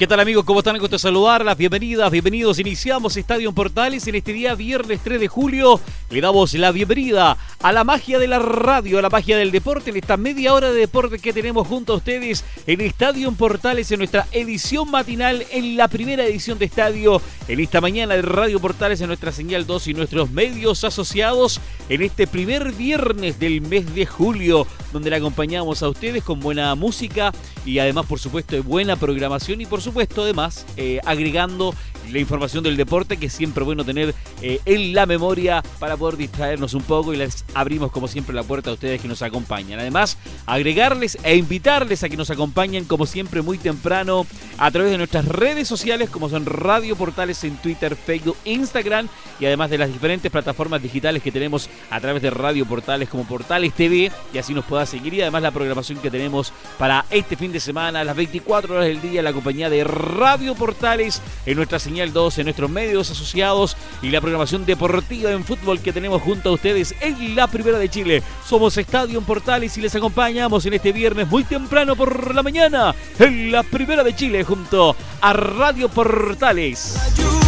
¿Qué tal amigos? ¿Cómo están? Gusto saludarlas. Bienvenidas, bienvenidos. Iniciamos Estadio Portales en este día viernes 3 de julio. Le damos la bienvenida a la magia de la radio, a la magia del deporte, en esta media hora de deporte que tenemos junto a ustedes en Estadio Portales, en nuestra edición matinal, en la primera edición de Estadio, en esta mañana de Radio Portales, en nuestra señal 2 y nuestros medios asociados, en este primer viernes del mes de julio, donde le acompañamos a ustedes con buena música y además, por supuesto, de buena programación y, por supuesto, además, eh, agregando la información del deporte que siempre es bueno tener eh, en la memoria para poder distraernos un poco y les abrimos como siempre la puerta a ustedes que nos acompañan. Además, agregarles e invitarles a que nos acompañen como siempre muy temprano a través de nuestras redes sociales como son Radio Portales en Twitter, Facebook, Instagram y además de las diferentes plataformas digitales que tenemos a través de Radio Portales como Portales TV y así nos pueda seguir y además la programación que tenemos para este fin de semana, las 24 horas del día, la compañía de Radio Portales en nuestra señal 2, en nuestros medios asociados y la programación deportiva en fútbol que tenemos junto a ustedes en la Primera de Chile. Somos Estadio Portales y les acompañamos en este viernes muy temprano por la mañana en la Primera de Chile junto a Radio Portales.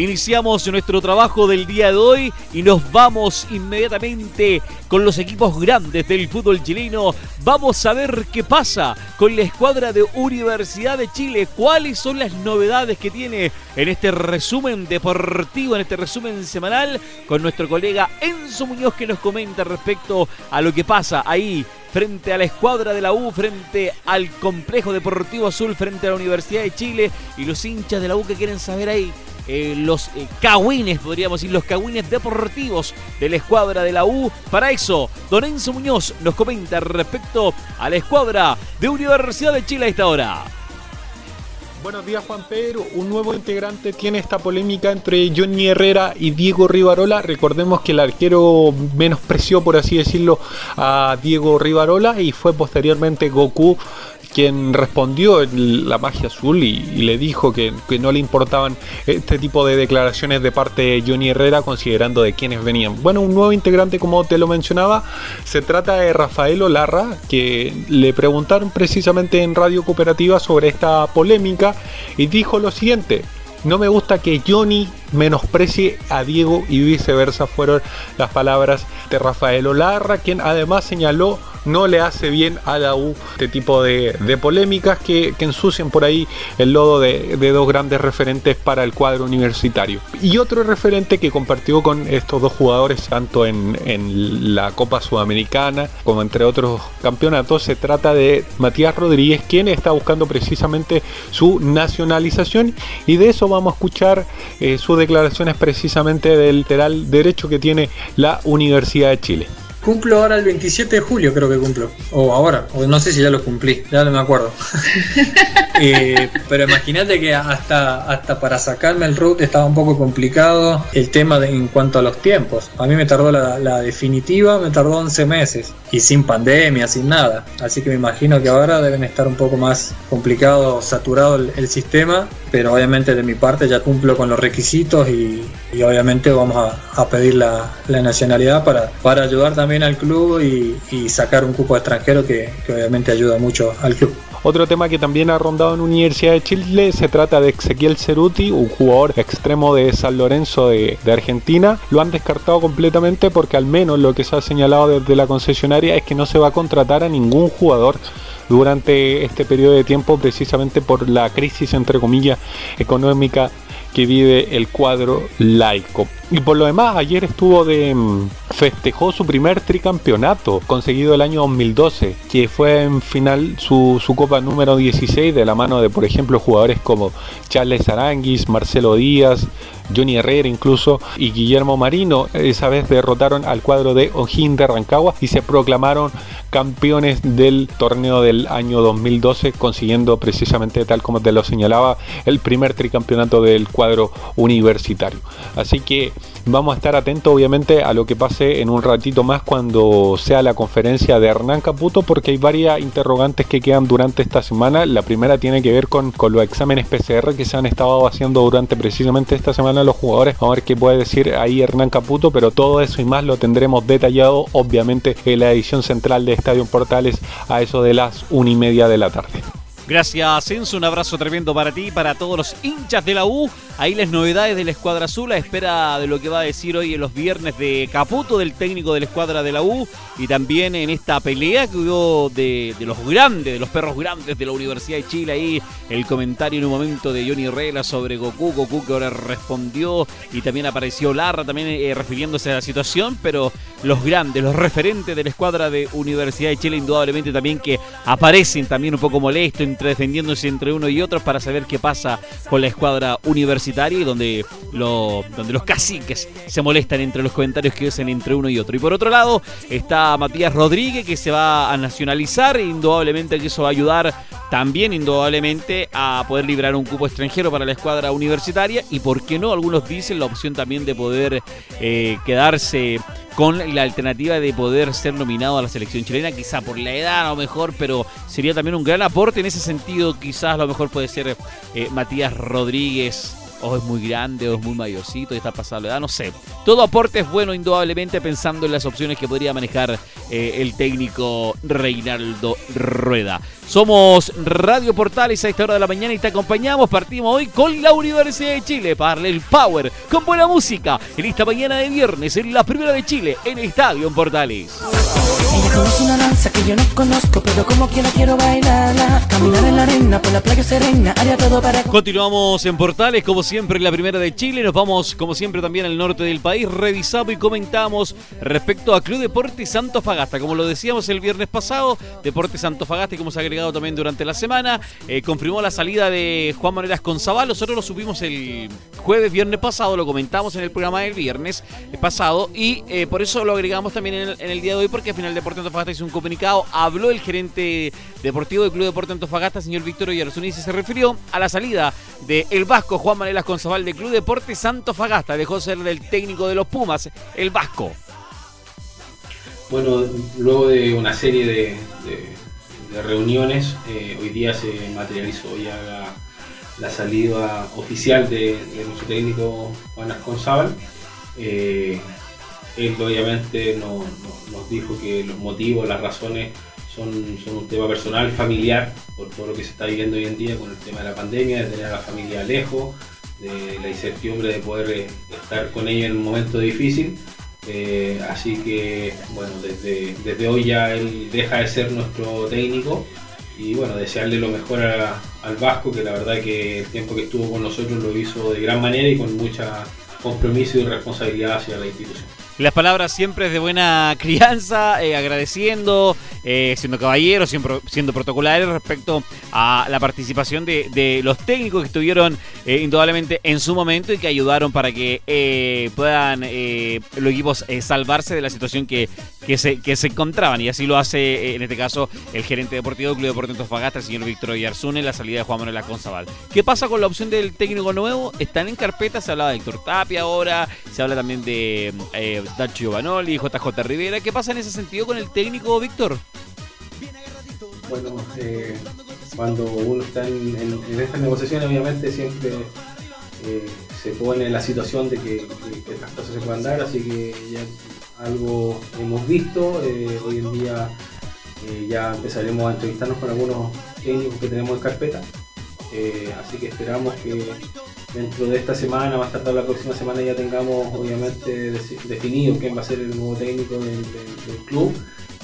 Iniciamos nuestro trabajo del día de hoy y nos vamos inmediatamente con los equipos grandes del fútbol chileno. Vamos a ver qué pasa con la escuadra de Universidad de Chile. ¿Cuáles son las novedades que tiene en este resumen deportivo, en este resumen semanal con nuestro colega Enzo Muñoz que nos comenta respecto a lo que pasa ahí frente a la escuadra de la U, frente al complejo deportivo azul, frente a la Universidad de Chile y los hinchas de la U que quieren saber ahí eh, los eh, cagüines, podríamos decir, los cagüines deportivos de la escuadra de la U. Para eso, Don Enzo Muñoz nos comenta respecto a la escuadra de Universidad de Chile a esta hora. Buenos días Juan Pedro, un nuevo integrante tiene esta polémica entre Johnny Herrera y Diego Rivarola. Recordemos que el arquero menospreció, por así decirlo, a Diego Rivarola y fue posteriormente Goku quien respondió en la magia azul y, le dijo que, no le importaban este tipo de declaraciones de parte de Johnny Herrera considerando de quiénes venían. Bueno, un nuevo integrante como te lo mencionaba, se trata de Rafael Olarra, que le preguntaron precisamente en Radio Cooperativa sobre esta polémica y dijo lo siguiente. No me gusta que Johnny menosprecie a Diego y viceversa fueron las palabras de Rafael Olarra, quien además señaló no le hace bien a la U este tipo de, polémicas que, ensucian por ahí el lodo de, dos grandes referentes para el cuadro universitario. Y otro referente que compartió con estos dos jugadores, tanto en, la Copa Sudamericana como entre otros campeonatos, se trata de Matías Rodríguez, quien está buscando precisamente su nacionalización y de eso vamos a escuchar eh, sus declaraciones precisamente del lateral derecho que tiene la Universidad de Chile. Cumplo ahora el 27 de julio, creo que cumplo. O ahora, o no sé si ya lo cumplí, ya no me acuerdo. Eh, pero imagínate que hasta, hasta para sacarme el root estaba un poco complicado el tema de, en cuanto a los tiempos. A mí me tardó la, definitiva, me tardó 11 meses. Y sin pandemia, sin nada. Así que me imagino que ahora deben estar un poco más complicado, saturado el, sistema. Pero obviamente de mi parte ya cumplo con los requisitos y, obviamente vamos a, pedir la, nacionalidad para, para ayudar también al club y, sacar un cupo extranjero que, obviamente ayuda mucho al club. Otro tema que también ha rondado en Universidad de Chile se trata de Ezequiel Ceruti, un jugador extremo de San Lorenzo de, de, Argentina. Lo han descartado completamente porque al menos lo que se ha señalado desde la concesionaria es que no se va a contratar a ningún jugador durante este periodo de tiempo precisamente por la crisis entre comillas económica que vive el cuadro laico. Y por lo demás, ayer estuvo de. Mm, festejó su primer tricampeonato, conseguido el año 2012, que fue en final su, su, copa número 16, de la mano de, por ejemplo, jugadores como Charles Aranguis, Marcelo Díaz, Johnny Herrera incluso, y Guillermo Marino. Esa vez derrotaron al cuadro de O'Higgins de Rancagua y se proclamaron campeones del torneo del año 2012, consiguiendo precisamente, tal como te lo señalaba, el primer tricampeonato del cuadro universitario. Así que vamos a estar atentos obviamente a lo que pase en un ratito más cuando sea la conferencia de Hernán Caputo, porque hay varias interrogantes que quedan durante esta semana. La primera tiene que ver con, con los exámenes PCR que se han estado haciendo durante precisamente esta semana los jugadores. A ver qué puede decir ahí Hernán Caputo, pero todo eso y más lo tendremos detallado obviamente en la edición central de Estadio Portales a eso de las una y media de la tarde. Gracias, Enzo. Un abrazo tremendo para ti y para todos los hinchas de la U. Ahí las novedades de la escuadra azul, a espera de lo que va a decir hoy en los viernes de Caputo, del técnico de la escuadra de la U, y también en esta pelea que hubo de, los grandes, de los perros grandes de la Universidad de Chile. Ahí el comentario en un momento de Johnny Regla sobre Goku, Goku que ahora respondió, y también apareció Larra también eh, refiriéndose a la situación, pero los grandes, los referentes de la escuadra de Universidad de Chile, indudablemente también que aparecen también un poco molestos, defendiéndose entre uno y otro para saber qué pasa con la escuadra universitaria y donde, donde los caciques se molestan entre los comentarios que hacen entre uno y otro. Y por otro lado está Matías Rodríguez que se va a nacionalizar, indudablemente que eso va a ayudar también indudablemente a poder librar un cupo extranjero para la escuadra universitaria y por qué no, algunos dicen la opción también de poder eh, quedarse con la alternativa de poder ser nominado a la selección chilena, quizá por la edad a lo mejor, pero sería también un gran aporte en ese sentido, quizás lo mejor puede ser eh, Matías Rodríguez o es muy grande, o es muy mayorcito y está pasado la edad, no sé. Todo aporte es bueno, indudablemente, pensando en las opciones que podría manejar eh, el técnico Reinaldo Rueda. Somos Radio Portales a esta hora de la mañana y te acompañamos. Partimos hoy con la Universidad de Chile para el power con buena música en esta mañana de viernes en la primera de Chile en Estadio en Portales. Que yo no conozco, pero como quiero bailarla. Caminar en la arena por la playa serena, haría todo para. Continuamos en Portales, como siempre, la primera de Chile. Nos vamos, como siempre, también al norte del país. Revisamos y comentamos respecto a Club Deportes Santo Fagasta. Como lo decíamos el viernes pasado, Deportes Santo Fagasta, que hemos agregado también durante la semana. Eh, confirmó la salida de Juan Manuel Conzabal. Nosotros lo subimos el jueves, viernes pasado, lo comentamos en el programa del viernes pasado y eh, por eso lo agregamos también en el, día de hoy porque al final Deporte Antofagasta hizo un comunicado. Habló el gerente deportivo del Club Deporte Antofagasta, señor Víctor Oyarzún, y se refirió a la salida del el Vasco Juan Manuel Conzabal del Club Deporte Antofagasta. Dejó ser del técnico de los Pumas, el Vasco. Bueno, luego de una serie de de reuniones. Eh, hoy día se materializó ya la, salida oficial de, nuestro técnico Juan Asconzábal. Eh, él obviamente nos dijo que los motivos, las razones son, un tema personal, familiar, por todo lo que se está viviendo hoy en día con el tema de la pandemia, de tener a la familia lejos, de la incertidumbre de poder eh, estar con ella en un momento difícil. Eh, así que, bueno, desde, desde hoy ya él deja de ser nuestro técnico y bueno, desearle lo mejor al Vasco, que la verdad que el tiempo que estuvo con nosotros lo hizo de gran manera y con mucha compromiso y responsabilidad hacia la institución. Las palabras siempre es de buena crianza, eh, agradeciendo, eh, siendo caballero, siempre, siendo protocolares respecto a la participación de, los técnicos que estuvieron eh, indudablemente en su momento y que ayudaron para que puedan los equipos salvarse de la situación que, que, se, que se encontraban. Y así lo hace, en este caso, el gerente deportivo del Club Deportivo Antofagasta, el señor Víctor Yarzune, en la salida de Juan Manuel Aconzabal. ¿Qué pasa con la opción del técnico nuevo? Están en carpeta, se hablaba de Héctor Tapia ahora, se habla también de Dacho Giovanoli, JJ Rivera. ¿Qué pasa en ese sentido con el técnico Víctor? Bueno, eh, cuando uno está en, estas negociaciones, obviamente siempre eh, se pone la situación de que, estas cosas se puedan dar, así que ya algo hemos visto. Eh, hoy en día ya empezaremos a entrevistarnos con algunos técnicos que tenemos en carpeta. así que esperamos que dentro de esta semana, más tarde la próxima semana ya tengamos obviamente definido quién va a ser el nuevo técnico del, club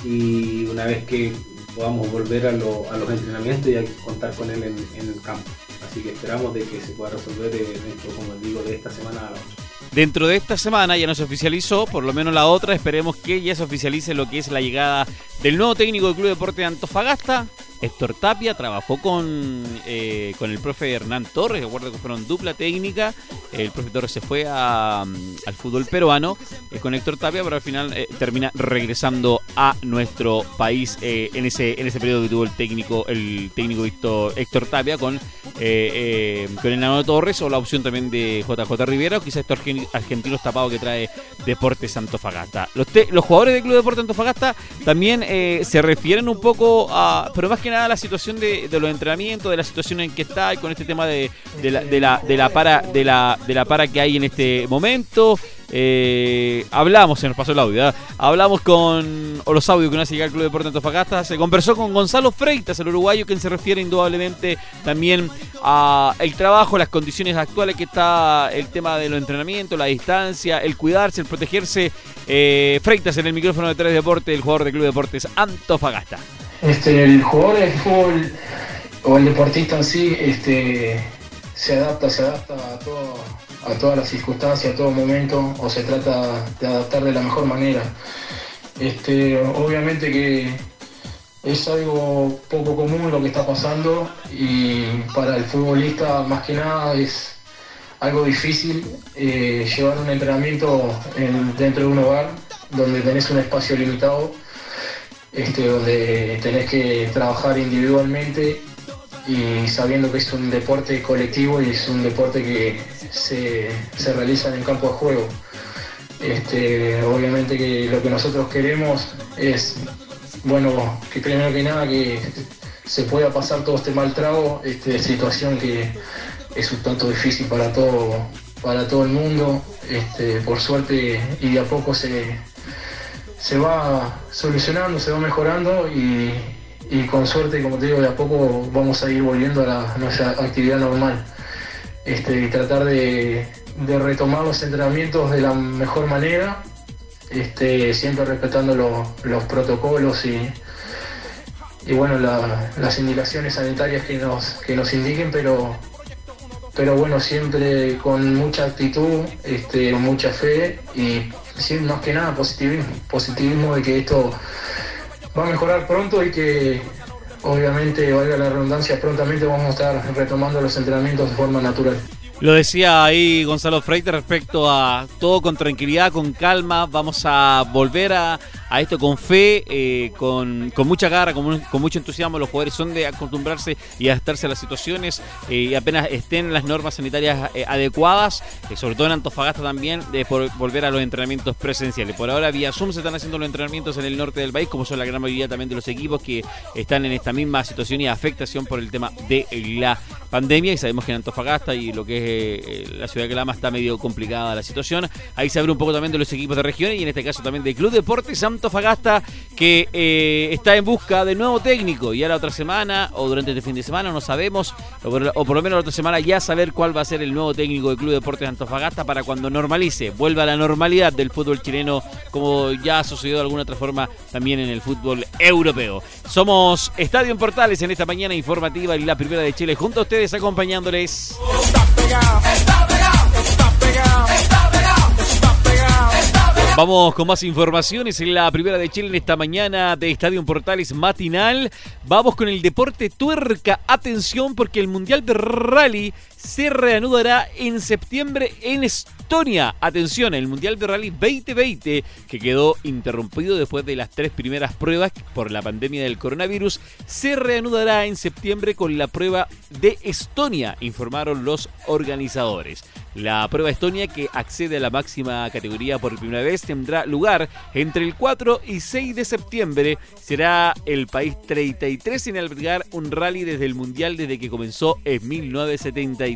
y una vez que podamos volver a, los entrenamientos y a contar con él en, el campo. Así que esperamos de que se pueda resolver eh, dentro, como digo, de esta semana a la otra. Dentro de esta semana ya no se oficializó, por lo menos la otra, esperemos que ya se oficialice lo que es la llegada del nuevo técnico del Club Deporte de Antofagasta, Héctor Tapia trabajó con, eh, con el profe Hernán Torres, recuerdo que fueron dupla técnica. El profe Torres se fue al fútbol peruano eh, con Héctor Tapia, pero al final eh, termina regresando a nuestro país en ese en ese periodo que tuvo el técnico el técnico Héctor, Tapia con, con el Torres o la opción también de JJ Rivera o quizás estos argentinos tapados que trae Deportes Antofagasta. Los, los jugadores del Club Deportes Antofagasta también se refieren un poco a, pero más que nada la situación de, los entrenamientos, de la situación en que está y con este tema de, la, de, la, de la para de la, de la para que hay en este momento. Eh, hablamos, se nos pasó el audio, hablamos con o los audios que nos llega al Club Deporte Antofagasta, se conversó con Gonzalo Freitas, el uruguayo, quien se refiere indudablemente también a el trabajo, las condiciones actuales que está el tema de los entrenamientos, la distancia, el cuidarse, el protegerse. Eh, Freitas en el micrófono de Tres Deportes, el jugador del Club Deportes Antofagasta. Este, el jugador de fútbol o el deportista en sí este, se adapta, se adapta a, todo, a todas las circunstancias, a todo momento, o se trata de adaptar de la mejor manera. Este, obviamente que es algo poco común lo que está pasando y para el futbolista más que nada es algo difícil eh, llevar un entrenamiento dentro de un hogar donde tenés un espacio limitado este, donde tenés que trabajar individualmente y sabiendo que es un deporte colectivo y es un deporte que se, realiza en el campo de juego. Este, obviamente que lo que nosotros queremos es, bueno, que primero que nada que se pueda pasar todo este mal trago, este, situación que es un tanto difícil para todo, para todo el mundo. Este, por suerte y de a poco se, se va solucionando, se va mejorando y, con suerte, como te digo, de a poco vamos a ir volviendo a, nuestra actividad normal. Este, y tratar de, retomar los entrenamientos de la mejor manera, este, siempre respetando los protocolos y, y bueno, las indicaciones sanitarias que nos, que nos indiquen, pero, pero bueno, siempre con mucha actitud, este, mucha fe y más que nada positivismo, positivismo de que esto va a mejorar pronto y que obviamente, valga la redundancia, prontamente vamos a estar retomando los entrenamientos de forma natural. Lo decía ahí Gonzalo Freite respecto a todo con tranquilidad, con calma, vamos a volver a, a esto con fe, eh, con, mucha garra, con, con, mucho entusiasmo. Los jugadores son de acostumbrarse y adaptarse a las situaciones eh, y apenas estén las normas sanitarias eh, adecuadas, sobre todo en Antofagasta también, de volver a los entrenamientos presenciales. Por ahora vía Zoom se están haciendo los entrenamientos en el norte del país, como son la gran mayoría también de los equipos que están en esta misma situación y afectación por el tema de la pandemia y sabemos que en Antofagasta y lo que es la ciudad de Calama está medio complicada la situación. Ahí se abre un poco también de los equipos de regiones y en este caso también del Club Deportes Antofagasta que eh, está en busca de nuevo técnico. Ya la otra semana o durante este fin de semana, no sabemos, o por, lo menos la otra semana ya saber cuál va a ser el nuevo técnico del Club Deportes Antofagasta para cuando normalice, vuelva a la normalidad del fútbol chileno como ya ha sucedido de alguna otra forma también en el fútbol europeo. Somos Estadio en Portales en esta mañana informativa y la primera de Chile junto a ustedes acompañándoles. Vamos con más informaciones en la primera de Chile en esta mañana de Estadio Portales matinal. Vamos con el deporte tuerca. Atención porque el Mundial de Rally se reanudará en septiembre en Estonia. Atención, el Mundial de Rally 2020 que quedó interrumpido después de las tres primeras pruebas por la pandemia del coronavirus, se reanudará en septiembre con la prueba de Estonia, informaron los organizadores. La prueba Estonia, que accede a la máxima categoría por primera vez, tendrá lugar entre el 4 y 6 de septiembre. Será el país 33 en albergar un rally desde el Mundial desde que comenzó en 1973.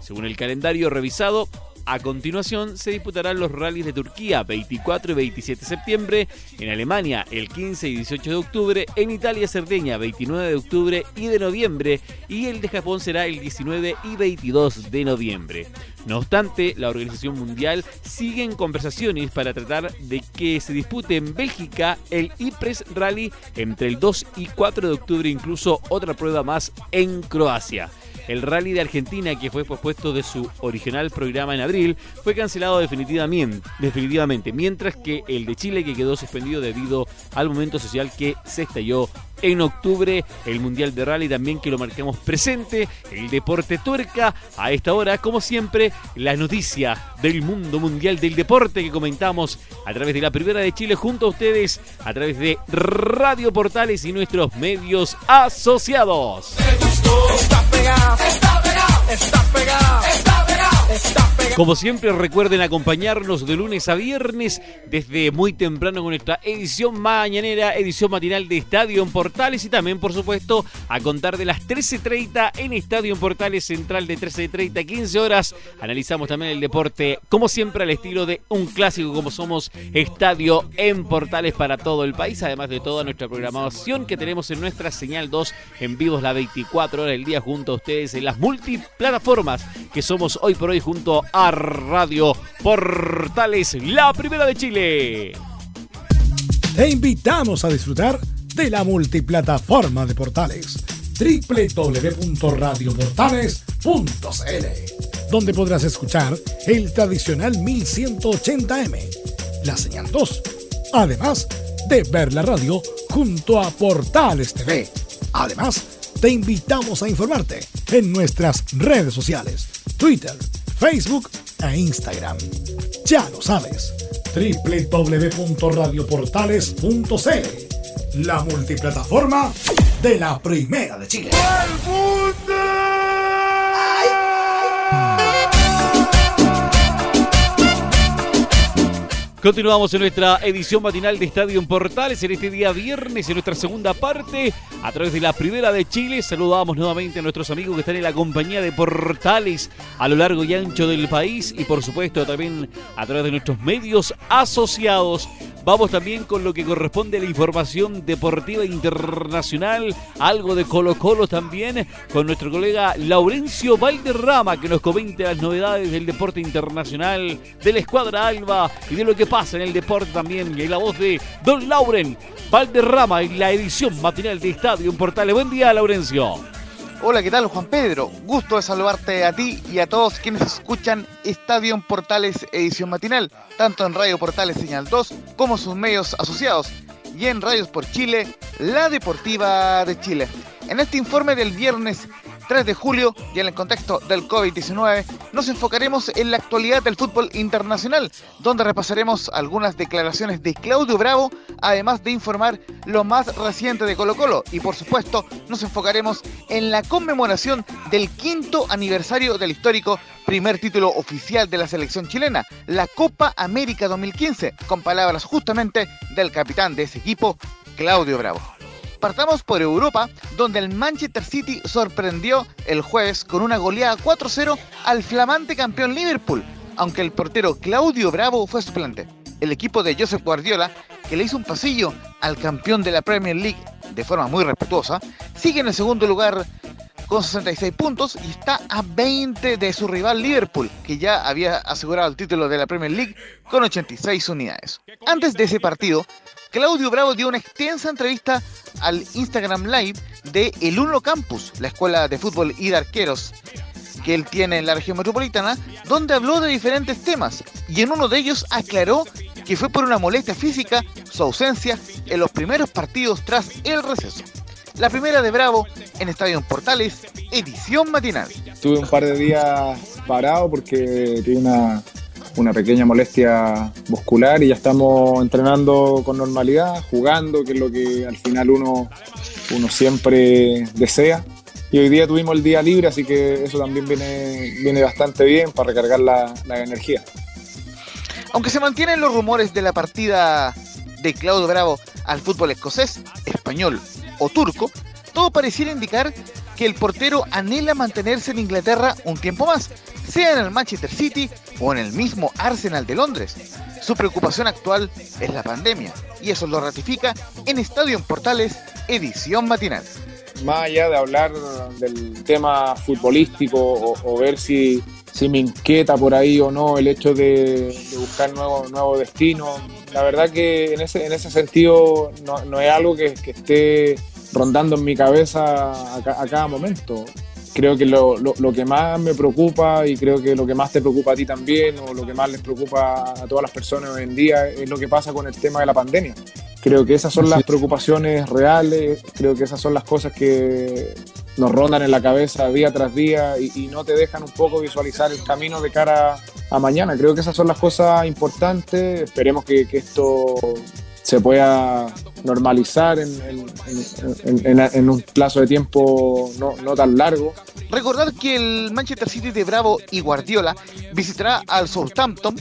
Según el calendario revisado, A continuación se disputarán los rallies de Turquía 24 y 27 de septiembre, en Alemania el 15 y 18 de octubre, en Italia Cerdeña 29 de octubre y de noviembre y el de Japón será el 19 y 22 de noviembre. No obstante, la Organización Mundial sigue en conversaciones para tratar de que se dispute en Bélgica el IPRES Rally entre el 2 y 4 de octubre, incluso otra prueba más en Croacia. El rally de Argentina, que fue pospuesto de su original programa en abril, fue cancelado definitivamente, definitivamente, mientras que el de Chile, que quedó suspendido debido al momento social que se estalló en octubre, el Mundial de Rally también que lo marcamos presente, el deporte tuerca, a esta hora, como siempre, las noticias del mundo mundial del deporte que comentamos a través de la Primera de Chile junto a ustedes, a través de Radio Portales y nuestros medios asociados. Está está pegado, está pegado, está pegado. Como siempre, recuerden acompañarnos de lunes a viernes desde muy temprano con nuestra edición mañanera, edición matinal de Estadio en Portales y también, por supuesto, a contar de las 13.30 en Estadio en Portales Central de 13.30 a 15 horas. Analizamos también el deporte, como siempre, al estilo de un clásico como somos Estadio en Portales para todo el país, además de toda nuestra programación que tenemos en nuestra señal 2 en vivos la 24 horas del día junto a ustedes en las multiplataformas que somos hoy por hoy junto a Radio Portales, la primera de Chile. Te invitamos a disfrutar de la multiplataforma de Portales www.radioportales.cl donde podrás escuchar el tradicional 1180m, la señal 2, además de ver la radio junto a Portales TV. Además, te invitamos a informarte en nuestras redes sociales, Twitter, Facebook e Instagram. Ya lo sabes, www.radioportales.cl, la multiplataforma de la Primera de Chile. Continuamos en nuestra edición matinal de Estadio en Portales en este día viernes, en nuestra segunda parte, a través de la Primera de Chile. Saludamos nuevamente a nuestros amigos que están en la compañía de Portales a lo largo y ancho del país y por supuesto también a través de nuestros medios asociados. Vamos también con lo que corresponde a la información deportiva internacional, algo de Colo Colo también, con nuestro colega Laurencio Valderrama que nos comenta las novedades del deporte internacional, de la escuadra Alba y de lo que pasa en el deporte también. Y la voz de Don Lauren Valderrama en la edición matinal de Estadio en Portales. Buen día, Laurencio. Hola, ¿qué tal Juan Pedro? Gusto de saludarte a ti y a todos quienes escuchan Estadio en Portales edición matinal, tanto en Radio Portales Señal 2 como sus medios asociados y en Radios por Chile, la Deportiva de Chile. En este informe del viernes 3 de julio y en el contexto del COVID-19, nos enfocaremos en la actualidad del fútbol internacional, donde repasaremos algunas declaraciones de Claudio Bravo, además de informar lo más reciente de Colo Colo y por supuesto nos enfocaremos en la conmemoración del quinto aniversario del histórico primer título oficial de la selección chilena, la Copa América 2015, con palabras justamente del capitán de ese equipo, Claudio Bravo. Partamos por Europa, donde el Manchester City sorprendió el jueves con una goleada 4-0 al flamante campeón Liverpool, aunque el portero Claudio Bravo fue suplente. El equipo de Joseph Guardiola, que le hizo un pasillo al campeón de la Premier League de forma muy respetuosa, sigue en el segundo lugar con 66 puntos y está a 20 de su rival Liverpool, que ya había asegurado el título de la Premier League con 86 unidades. Antes de ese partido, Claudio Bravo dio una extensa entrevista al Instagram Live de El Uno Campus, la escuela de fútbol y de arqueros que él tiene en la región metropolitana, donde habló de diferentes temas y en uno de ellos aclaró que fue por una molestia física su ausencia en los primeros partidos tras el receso. La primera de Bravo en Estadio Portales, edición matinal. Tuve un par de días parado porque tuve una, una pequeña molestia muscular y ya estamos entrenando con normalidad, jugando, que es lo que al final uno, uno siempre desea. Y hoy día tuvimos el día libre, así que eso también viene, viene bastante bien para recargar la, la energía. Aunque se mantienen los rumores de la partida de Claudio Bravo al fútbol escocés, español o turco, todo pareciera indicar que el portero anhela mantenerse en Inglaterra un tiempo más, sea en el Manchester City o en el mismo Arsenal de Londres. Su preocupación actual es la pandemia y eso lo ratifica en Estadio en Portales, edición matinal. Más allá de hablar del tema futbolístico o, ver si, si, me inquieta por ahí o no el hecho de, buscar nuevos nuevo destinos, la verdad que en ese, en ese sentido no, es algo que esté rondando en mi cabeza a, cada momento. Creo que lo, lo, que más me preocupa y creo que lo que más te preocupa a ti también o lo que más les preocupa a todas las personas hoy en día es lo que pasa con el tema de la pandemia. Creo que esas son las preocupaciones reales, creo que esas son las cosas que nos rondan en la cabeza día tras día y, no te dejan un poco visualizar el camino de cara a mañana. Creo que esas son las cosas importantes. Esperemos que, que esto se pueda normalizar en, un plazo de tiempo no, no, tan largo. Recordar que el Manchester City de Bravo y Guardiola visitará al Southampton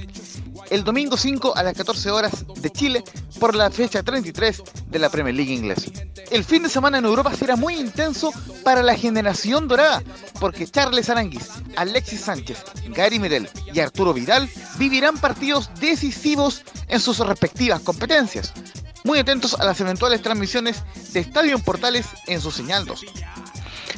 el domingo 5 a las 14 horas de Chile por la fecha 33 de la Premier League inglesa. El fin de semana en Europa será muy intenso para la generación dorada, porque Charles Aranguis, Alexis Sánchez, Gary Medel y Arturo Vidal vivirán partidos decisivos en sus respectivas competencias. Muy atentos a las eventuales transmisiones de Estadio Portales en su señal 2.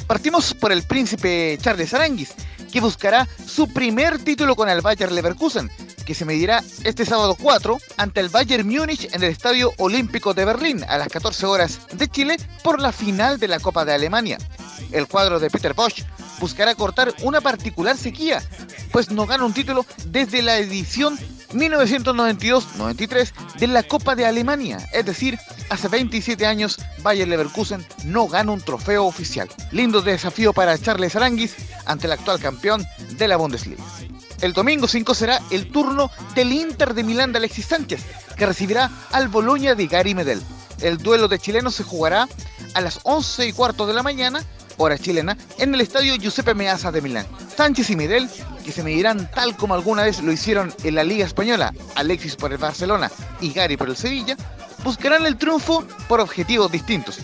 Partimos por el príncipe Charles Aranguis, que buscará su primer título con el Bayer Leverkusen, que se medirá este sábado 4 ante el Bayern Múnich en el Estadio Olímpico de Berlín a las 14 horas de Chile por la final de la Copa de Alemania. El cuadro de Peter Bosch buscará cortar una particular sequía, pues no gana un título desde la edición 1992-93 de la Copa de Alemania, es decir, hace 27 años Bayer Leverkusen no gana un trofeo oficial. Lindo desafío para Charles Aranguis ante el actual campeón de la Bundesliga. El domingo 5 será el turno del Inter de Milán de Alexis Sánchez, que recibirá al Boloña de Gary Medel. El duelo de chilenos se jugará a las 11 y cuarto de la mañana, hora chilena, en el estadio Giuseppe Meazza de Milán. Sánchez y Medel, que se medirán tal como alguna vez lo hicieron en la Liga Española, Alexis por el Barcelona y Gary por el Sevilla, buscarán el triunfo por objetivos distintos.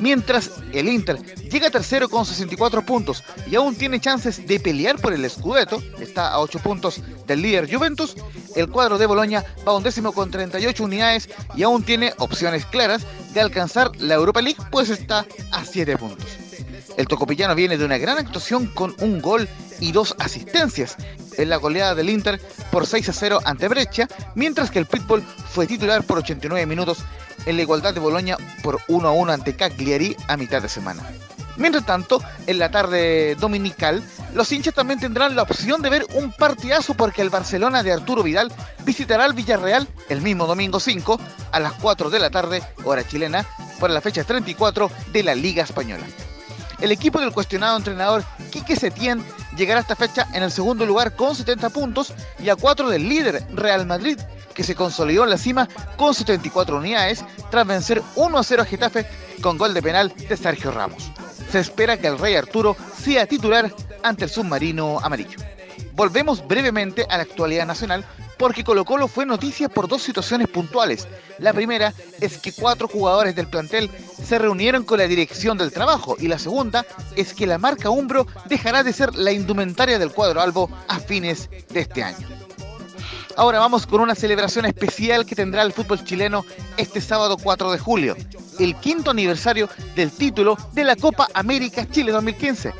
Mientras el Inter llega tercero con 64 puntos y aún tiene chances de pelear por el Scudetto, está a 8 puntos del líder Juventus, el cuadro de Boloña va a un décimo con 38 unidades y aún tiene opciones claras de alcanzar la Europa League, pues está a 7 puntos. El tocopillano viene de una gran actuación con un gol y dos asistencias en la goleada del Inter por 6 a 0 ante Breccia, mientras que el Pitbull fue titular por 89 minutos en la igualdad de Boloña por 1 a 1 ante Cagliari a mitad de semana. Mientras tanto, en la tarde dominical, los hinchas también tendrán la opción de ver un partidazo porque el Barcelona de Arturo Vidal visitará al Villarreal el mismo domingo 5 a las 4 de la tarde, hora chilena, por la fecha 34 de la Liga Española. El equipo del cuestionado entrenador Quique Setién llegará a esta fecha en el segundo lugar con 70 puntos y a 4 del líder Real Madrid, que se consolidó en la cima con 74 unidades tras vencer 1 a 0 a Getafe con gol de penal de Sergio Ramos. Se espera que el Rey Arturo sea titular ante el submarino amarillo. Volvemos brevemente a la actualidad nacional porque Colo Colo fue noticia por dos situaciones puntuales. La primera es que cuatro jugadores del plantel se reunieron con la dirección del trabajo y la segunda es que la marca Umbro dejará de ser la indumentaria del cuadro albo a fines de este año. Ahora vamos con una celebración especial que tendrá el fútbol chileno este sábado 4 de julio, el quinto aniversario del título de la Copa América Chile 2015,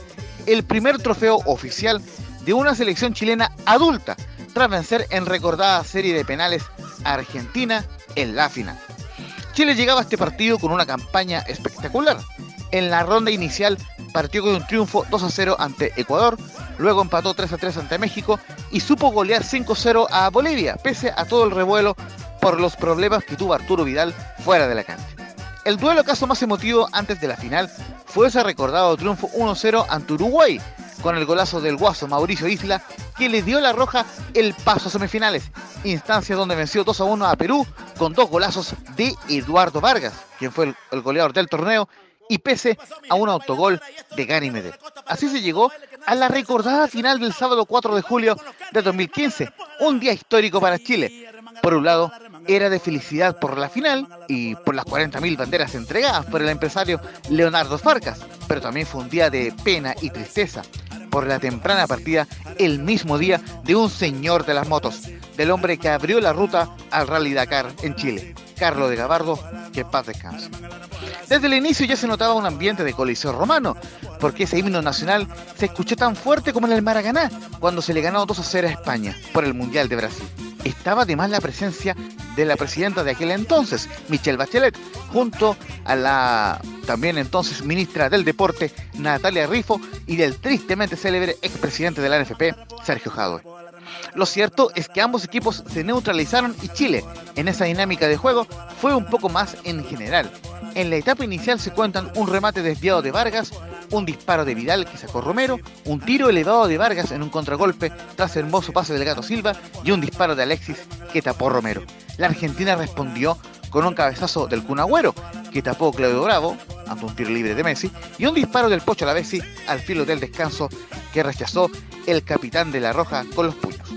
el primer trofeo oficial de una selección chilena adulta tras vencer en recordada serie de penales a Argentina en la final. Chile llegaba a este partido con una campaña espectacular. En la ronda inicial partió con un triunfo 2 a 0 ante Ecuador, luego empató 3 a 3 ante México y supo golear 5 0 a Bolivia, pese a todo el revuelo por los problemas que tuvo Arturo Vidal fuera de la cancha. El duelo caso más emotivo antes de la final fue ese recordado triunfo 1-0 ante Uruguay, con el golazo del guaso Mauricio Isla, que le dio la roja el paso a semifinales, instancia donde venció 2 a 1 a Perú con dos golazos de Eduardo Vargas, quien fue el, goleador del torneo, y pese a un autogol de Gary Medel. Así se llegó a la recordada final del sábado 4 de julio de 2015, un día histórico para Chile. Por un lado, era de felicidad por la final y por las 40.000 banderas entregadas por el empresario Leonardo Farcas, pero también fue un día de pena y tristeza por la temprana partida el mismo día de un señor de las motos, del hombre que abrió la ruta al Rally Dakar en Chile, Carlos de Gabardo, que paz descanse. Desde el inicio ya se notaba un ambiente de coliseo romano, porque ese himno nacional se escuchó tan fuerte como en el Maracaná, cuando se le ganó 2 a 0 a España por el Mundial de Brasil. Estaba además la presencia de la presidenta de aquel entonces, Michelle Bachelet, junto a la también entonces ministra del Deporte, Natalia Rifo, y del tristemente célebre expresidente de la NFP, Sergio Jadwe. Lo cierto es que ambos equipos se neutralizaron y Chile, en esa dinámica de juego, fue un poco más en general. En la etapa inicial se cuentan un remate desviado de Vargas, un disparo de Vidal que sacó Romero, un tiro elevado de Vargas en un contragolpe tras hermoso pase del Gato Silva y un disparo de Alexis que tapó Romero. La Argentina respondió con un cabezazo del Cunagüero que tapó Claudio Bravo ante un tiro libre de Messi y un disparo del Pocho Lavesi al filo del descanso que rechazó el capitán de la Roja con los puños.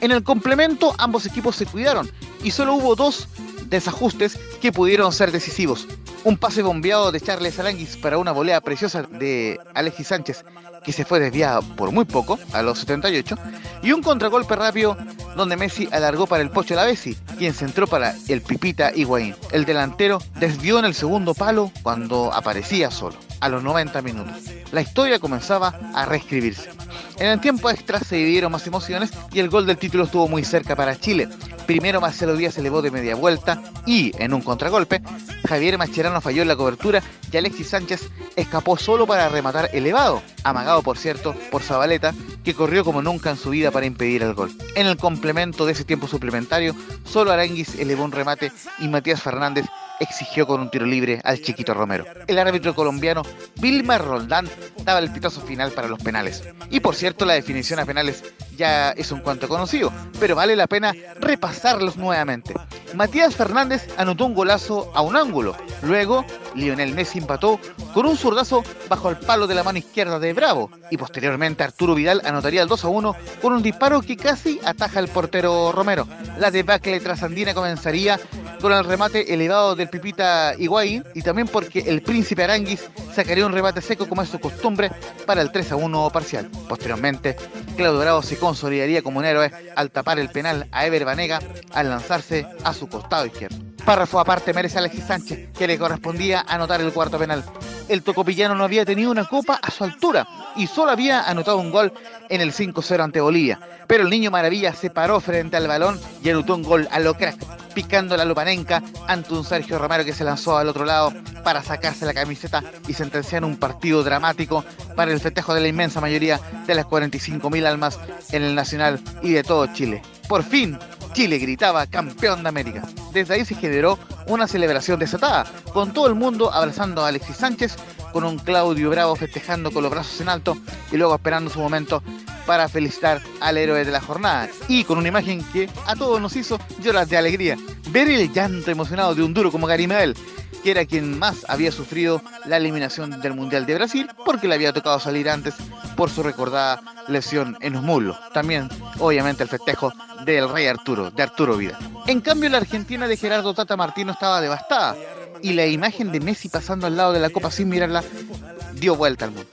En el complemento ambos equipos se cuidaron y solo hubo dos desajustes que pudieron ser decisivos. Un pase bombeado de Charles Aranguis para una volea preciosa de Alexis Sánchez que se fue desviada por muy poco, a los 78, y un contragolpe rápido donde Messi alargó para el Pocho Lavesi, quien centró para el Pipita Higuaín. El delantero desvió en el segundo palo cuando aparecía solo, a los 90 minutos. La historia comenzaba a reescribirse. En el tiempo extra se vivieron más emociones y el gol del título estuvo muy cerca para Chile. Primero Marcelo Díaz elevó de media vuelta y, en un contragolpe, Javier Macherano falló en la cobertura y Alexis Sánchez escapó solo para rematar elevado, amagado por cierto por Zabaleta, que corrió como nunca en su vida para impedir el gol. En el complemento de ese tiempo suplementario, solo Aranguis elevó un remate y Matías Fernández exigió con un tiro libre al chiquito Romero. El árbitro colombiano Vilmar Roldán daba el pitazo final para los penales. Y por cierto, la definición a penales ya es un cuanto conocido, pero vale la pena repasarlos nuevamente. Matías Fernández anotó un golazo a un ángulo. Luego, Lionel Messi empató con un zurdazo bajo el palo de la mano izquierda de Bravo. Y posteriormente Arturo Vidal anotaría el 2 a 1 con un disparo que casi ataja el portero Romero. La debacle trasandina comenzaría con el remate elevado Pipita Higuaín y también porque el príncipe Aranguis sacaría un remate seco como es su costumbre para el 3 a 1 parcial. Posteriormente, Claudio Bravo se consolidaría como un héroe al tapar el penal a Ever Banega al lanzarse a su costado izquierdo. Párrafo aparte merece Alexis Sánchez, que le correspondía anotar el cuarto penal. El tocopillano no había tenido una copa a su altura y solo había anotado un gol en el 5-0 ante Bolivia. Pero el niño Maravilla se paró frente al balón y anotó un gol a lo crack, picando la lupanenca ante un Sergio Romero que se lanzó al otro lado para sacarse la camiseta y sentenciar un partido dramático para el festejo de la inmensa mayoría de las 45.000 almas en el Nacional y de todo Chile. Por fin, Chile gritaba campeón de América. Desde ahí se generó una celebración desatada, con todo el mundo abrazando a Alexis Sánchez, con un Claudio Bravo festejando con los brazos en alto y luego esperando su momento para felicitar al héroe de la jornada y con una imagen que a todos nos hizo llorar de alegría. Ver el llanto emocionado de un duro como Gary Medel, que era quien más había sufrido la eliminación del Mundial de Brasil porque le había tocado salir antes por su recordada lesión en los muslos. También, obviamente, el festejo del rey Arturo, de Arturo Vida. En cambio, la Argentina de Gerardo Tata Martino estaba devastada y la imagen de Messi pasando al lado de la copa sin mirarla dio vuelta al mundo.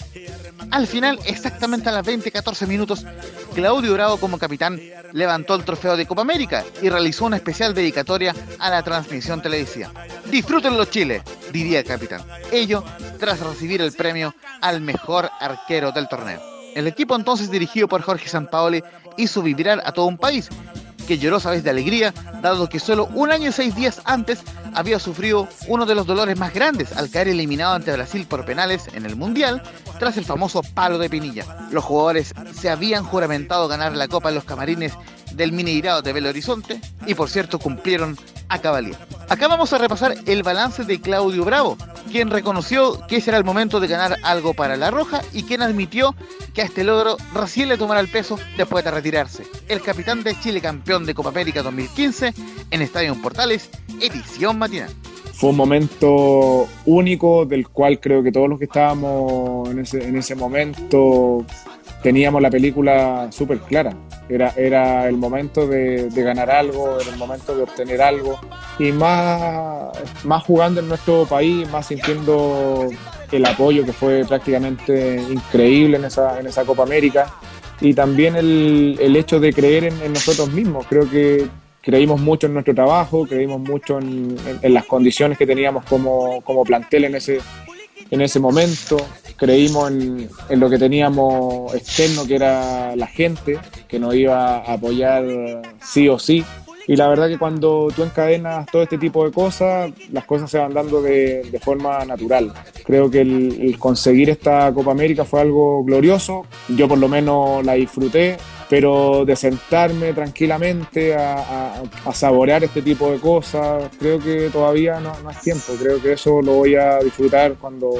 Al final, exactamente a las 20-14 minutos, Claudio Bravo como capitán levantó el trofeo de Copa América y realizó una especial dedicatoria a la transmisión televisiva. Disfrútenlo Chile, diría el capitán. Ello tras recibir el premio al mejor arquero del torneo. El equipo entonces dirigido por Jorge Sampaoli hizo vibrar a todo un país que lloró sabes de alegría, dado que solo un año y seis días antes había sufrido uno de los dolores más grandes al caer eliminado ante Brasil por penales en el Mundial tras el famoso palo de Pinilla. Los jugadores se habían juramentado ganar la Copa en los camarines del Mineirado de Belo Horizonte y por cierto cumplieron a cabalía. Acá vamos a repasar el balance de Claudio Bravo, quien reconoció que ese era el momento de ganar algo para La Roja y quien admitió que a este logro recién le tomará el peso después de retirarse. El capitán de Chile campeón de Copa América 2015 en Estadio Portales, edición matinal. Fue un momento único del cual creo que todos los que estábamos en ese momento teníamos la película súper clara. Era, era el momento de, de, ganar algo, era el momento de obtener algo. Y más, más jugando en nuestro país, más sintiendo el apoyo que fue prácticamente increíble en esa, en esa Copa América y también el, el hecho de creer en, en, nosotros mismos. Creo que creímos mucho en nuestro trabajo, creímos mucho en, en las condiciones que teníamos como, como plantel en ese, en ese momento, creímos en, lo que teníamos externo, que era la gente, que nos iba a apoyar sí o sí. Y la verdad que cuando tú encadenas todo este tipo de cosas, las cosas se van dando de, forma natural. Creo que el, conseguir esta Copa América fue algo glorioso. Yo por lo menos la disfruté, pero de sentarme tranquilamente a, a, saborear este tipo de cosas, creo que todavía no es tiempo. Creo que eso lo voy a disfrutar cuando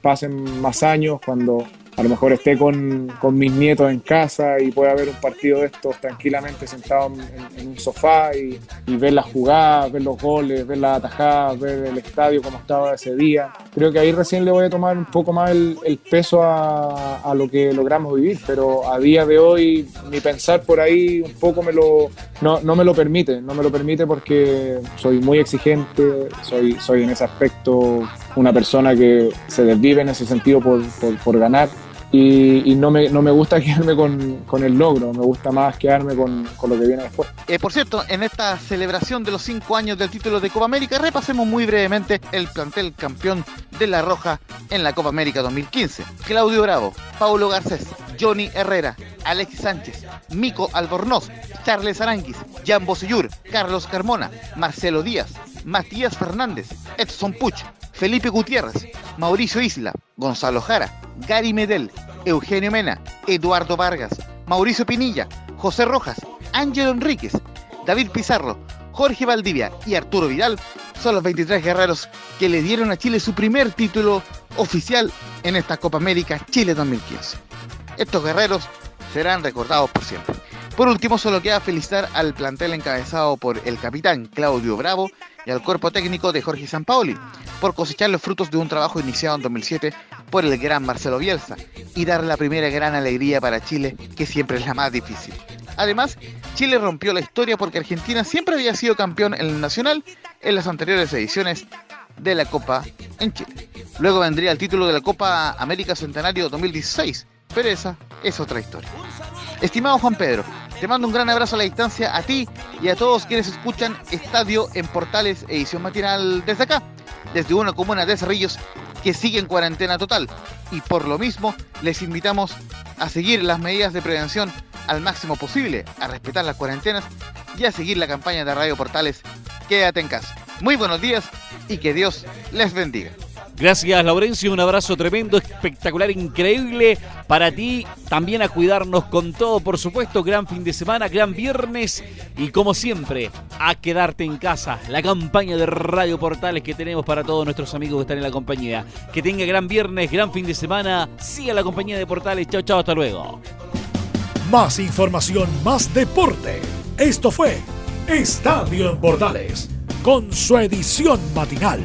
pasen más años, cuando a lo mejor esté con, con, mis nietos en casa y pueda ver un partido de estos tranquilamente sentado en, en un sofá y, y, ver las jugadas, ver los goles, ver las atajadas, ver el estadio como estaba ese día. Creo que ahí recién le voy a tomar un poco más el, el peso a, a, lo que logramos vivir, pero a día de hoy mi pensar por ahí un poco me lo, no, no me lo permite, no me lo permite porque soy muy exigente, soy, soy en ese aspecto una persona que se desvive en ese sentido por, por, por ganar y, no, me, no me gusta quedarme con, con, el logro, me gusta más quedarme con, con lo que viene después. Eh, por cierto, en esta celebración de los cinco años del título de Copa América, repasemos muy brevemente el plantel campeón de La Roja en la Copa América 2015. Claudio Bravo, Paulo Garcés, Johnny Herrera, Alexis Sánchez, Mico Albornoz, Charles Aranguis, Jan Bosellur, Carlos Carmona, Marcelo Díaz, Matías Fernández, Edson Puch, Felipe Gutiérrez, Mauricio Isla, Gonzalo Jara, Gary Medel, Eugenio Mena, Eduardo Vargas, Mauricio Pinilla, José Rojas, Ángelo Enríquez, David Pizarro, Jorge Valdivia y Arturo Vidal son los 23 guerreros que le dieron a Chile su primer título oficial en esta Copa América Chile 2015. Estos guerreros serán recordados por siempre. Por último, solo queda felicitar al plantel encabezado por el capitán Claudio Bravo y al cuerpo técnico de Jorge Sampaoli por cosechar los frutos de un trabajo iniciado en 2007 por el gran Marcelo Bielsa y dar la primera gran alegría para Chile, que siempre es la más difícil. Además, Chile rompió la historia porque Argentina siempre había sido campeón en el Nacional en las anteriores ediciones de la Copa en Chile. Luego vendría el título de la Copa América Centenario 2016, pero esa es otra historia. Estimado Juan Pedro, te mando un gran abrazo a la distancia a ti y a todos quienes escuchan Estadio en Portales edición matinal desde acá, desde una comuna de Cerrillos que sigue en cuarentena total. Y por lo mismo les invitamos a seguir las medidas de prevención al máximo posible, a respetar las cuarentenas y a seguir la campaña de Radio Portales Quédate en casa. Muy buenos días y que Dios les bendiga. Gracias, Laurencio. Un abrazo tremendo, espectacular, increíble para ti. También a cuidarnos con todo, por supuesto. Gran fin de semana, gran viernes. Y como siempre, a quedarte en casa. La campaña de Radio Portales que tenemos para todos nuestros amigos que están en la compañía. Que tenga gran viernes, gran fin de semana. Siga la compañía de Portales. Chao, chao, hasta luego. Más información, más deporte. Esto fue Estadio en Portales, con su edición matinal